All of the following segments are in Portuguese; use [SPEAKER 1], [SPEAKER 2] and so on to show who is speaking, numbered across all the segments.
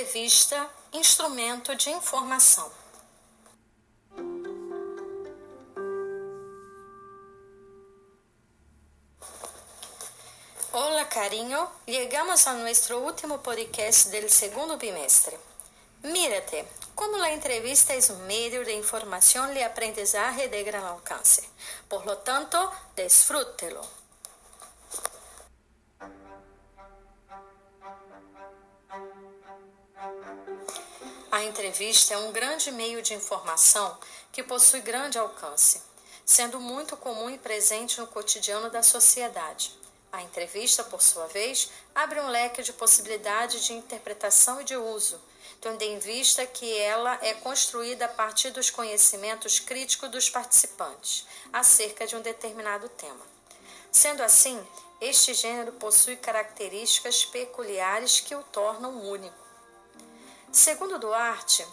[SPEAKER 1] entrevista, instrumento de informação. Hola, cariño. Llegamos a nuestro último podcast del segundo bimestre. Mírate, como la entrevista es un medio de información y aprendizaje de gran alcance. Por lo tanto, disfrútelo. Entrevista é um grande meio de informação que possui grande alcance, sendo muito comum e presente no cotidiano da sociedade. A entrevista, por sua vez, abre um leque de possibilidades de interpretação e de uso, tendo em vista que ela é construída a partir dos conhecimentos críticos dos participantes acerca de um determinado tema. Sendo assim, este gênero possui características peculiares que o tornam único. Segundo Duarte,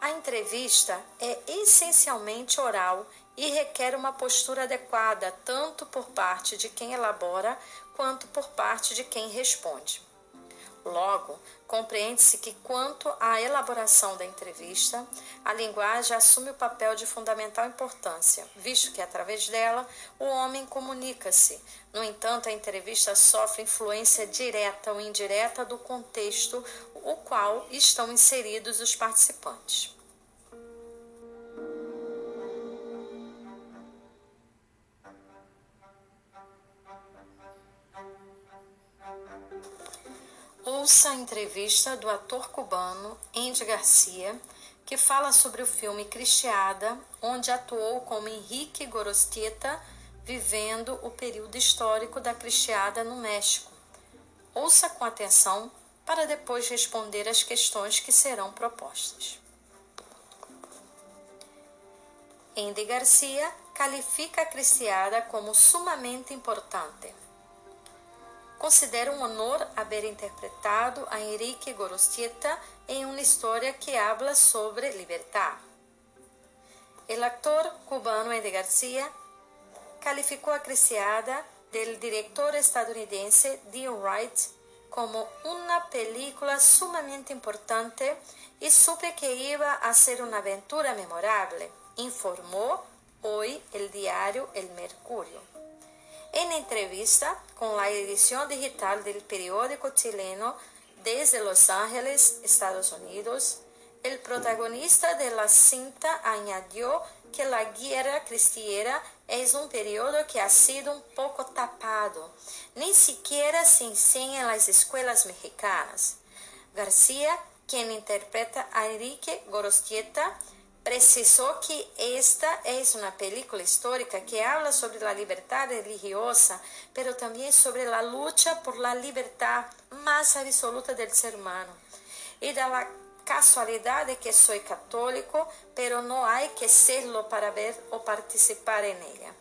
[SPEAKER 1] a entrevista é essencialmente oral e requer uma postura adequada tanto por parte de quem elabora quanto por parte de quem responde. Logo, compreende-se que, quanto à elaboração da entrevista, a linguagem assume o papel de fundamental importância, visto que, através dela, o homem comunica-se. No entanto, a entrevista sofre influência direta ou indireta do contexto o qual estão inseridos os participantes. Ouça a entrevista do ator cubano Andy Garcia, que fala sobre o filme Cristiada, onde atuou como Henrique Gorostieta, vivendo o período histórico da Cristiada no México. Ouça com atenção para depois responder às questões que serão propostas. Andy Garcia califica a Cristiada como sumamente importante Considero um honor haver interpretado a Enrique Gorostieta em uma história que habla sobre libertad. O actor cubano Andy Garcia calificou a Criciada del director estadunidense Dean Wright como uma película sumamente importante e supe que iba a ser uma aventura memorável, informou hoje o diário El Mercurio. En entrevista con la edición digital del periódico chileno desde Los Ángeles, Estados Unidos, el protagonista de la cinta añadió que la guerra cristiana es un periodo que ha sido un poco tapado. Ni siquiera se enseña en las escuelas mexicanas. García, quien interpreta a Enrique Gorostieta, precisou que esta é uma película histórica que habla sobre a liberdade religiosa, pero também sobre a luta por la libertad mais absoluta del ser humano. E da la casualidade que sou católico, pero não há que serlo para ver ou participar en ella.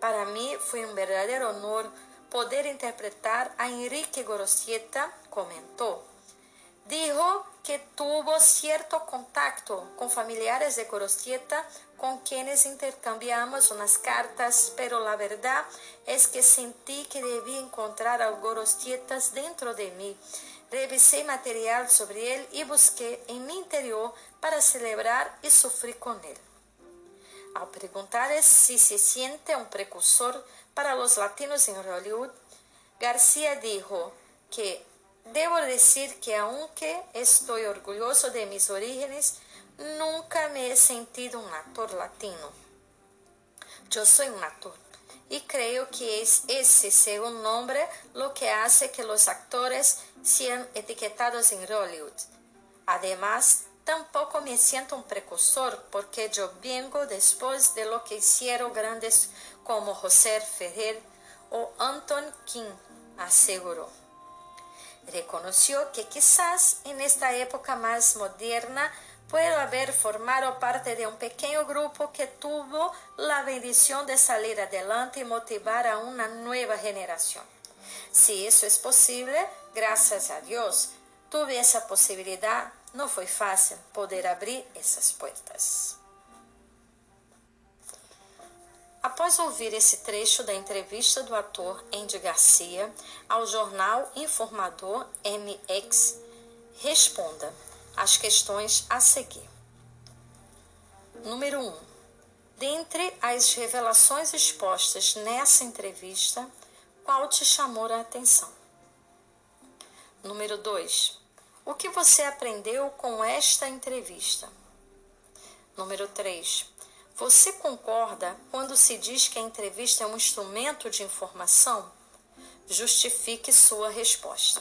[SPEAKER 1] Para mim foi um verdadeiro honor poder interpretar a Enrique Gorostieta, comentou. Dijo que tuvo cierto contacto con familiares de Gorostieta con quienes intercambiamos unas cartas, pero la verdad es que sentí que debí encontrar a Gorostietas dentro de mí. Revisé material sobre él y busqué en mi interior para celebrar y sufrir con él. Al preguntar si se siente un precursor para los latinos en Hollywood, García dijo que Debo decir que aunque estoy orgulloso de mis orígenes, nunca me he sentido un actor latino. Yo soy un actor y creo que es ese segundo nombre lo que hace que los actores sean etiquetados en Hollywood. Además, tampoco me siento un precursor porque yo vengo después de lo que hicieron grandes como José Ferrer o Anton King, aseguró. Reconoció que quizás en esta época más moderna puedo haber formado parte de un pequeño grupo que tuvo la bendición de salir adelante y motivar a una nueva generación. Si eso es posible, gracias a Dios, tuve esa posibilidad. No fue fácil poder abrir esas puertas. Após ouvir esse trecho da entrevista do ator Andy Garcia ao jornal informador MX, Responda as questões a seguir. Número 1. Um, dentre as revelações expostas nessa entrevista, qual te chamou a atenção? Número 2. O que você aprendeu com esta entrevista? Número 3. Você concorda quando se diz que a entrevista é um instrumento de informação? Justifique sua resposta.